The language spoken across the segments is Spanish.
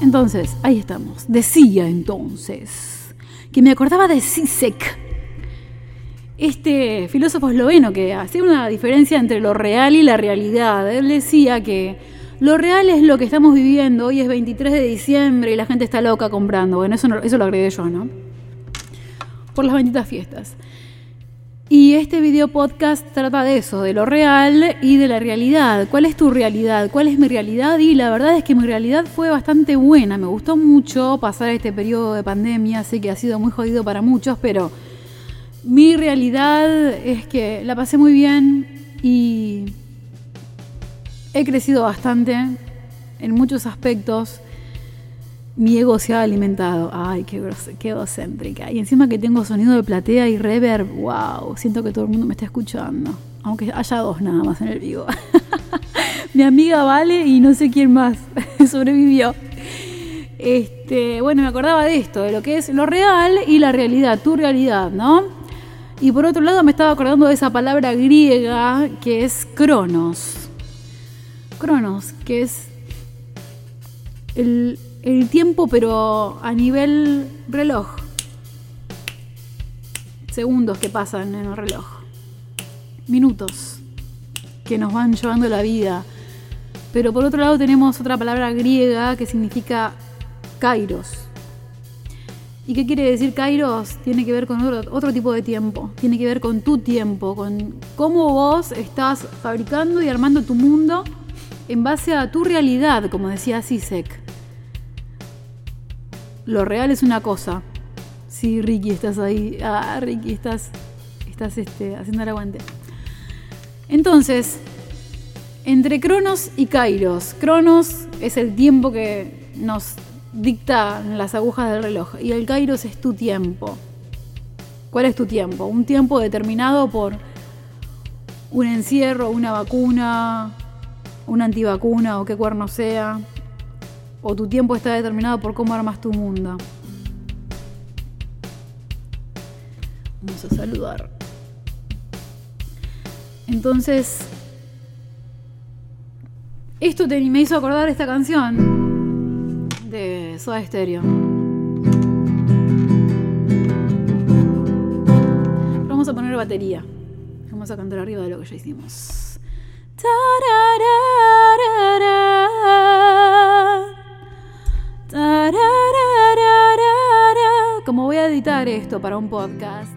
Entonces, ahí estamos. Decía entonces que me acordaba de Sisek, este filósofo esloveno que hacía una diferencia entre lo real y la realidad. Él decía que lo real es lo que estamos viviendo. Hoy es 23 de diciembre y la gente está loca comprando. Bueno, eso, eso lo agregué yo, ¿no? Por las benditas fiestas. Y este video podcast trata de eso, de lo real y de la realidad. ¿Cuál es tu realidad? ¿Cuál es mi realidad? Y la verdad es que mi realidad fue bastante buena. Me gustó mucho pasar este periodo de pandemia. Sé que ha sido muy jodido para muchos, pero mi realidad es que la pasé muy bien y he crecido bastante en muchos aspectos mi ego se ha alimentado. Ay, qué, qué egocéntrica. Y encima que tengo sonido de platea y reverb, wow, siento que todo el mundo me está escuchando. Aunque haya dos nada más en el vivo. Mi amiga Vale y no sé quién más sobrevivió. Este, bueno, me acordaba de esto, de lo que es lo real y la realidad, tu realidad, ¿no? Y por otro lado me estaba acordando de esa palabra griega que es cronos. Cronos, que es el, el tiempo, pero a nivel reloj. Segundos que pasan en el reloj. Minutos que nos van llevando la vida. Pero por otro lado tenemos otra palabra griega que significa kairos. ¿Y qué quiere decir kairos? Tiene que ver con otro, otro, tipo de tiempo. Tiene que ver con tu tiempo, con cómo vos estás fabricando y armando tu mundo en base a tu realidad, como decía Sisek. Lo real es una cosa. Sí, Ricky, estás ahí. Ah, Ricky, estás, estás este, haciendo el aguante. Entonces, entre Cronos y Kairos. Cronos es el tiempo que nos dictan las agujas del reloj y el Kairos es tu tiempo. ¿Cuál es tu tiempo? Un tiempo determinado por un encierro, una vacuna, una antivacuna o qué cuerno sea, o tu tiempo está determinado por cómo armas tu mundo. Vamos a saludar. Entonces, esto me hizo acordar esta canción de Soda Stereo. Vamos a poner batería. Vamos a cantar arriba de lo que ya hicimos. Esto para un podcast.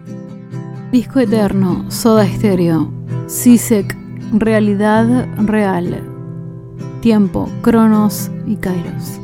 Disco Eterno, Soda Stereo, Sisek, Realidad Real, Tiempo, Cronos y Kairos.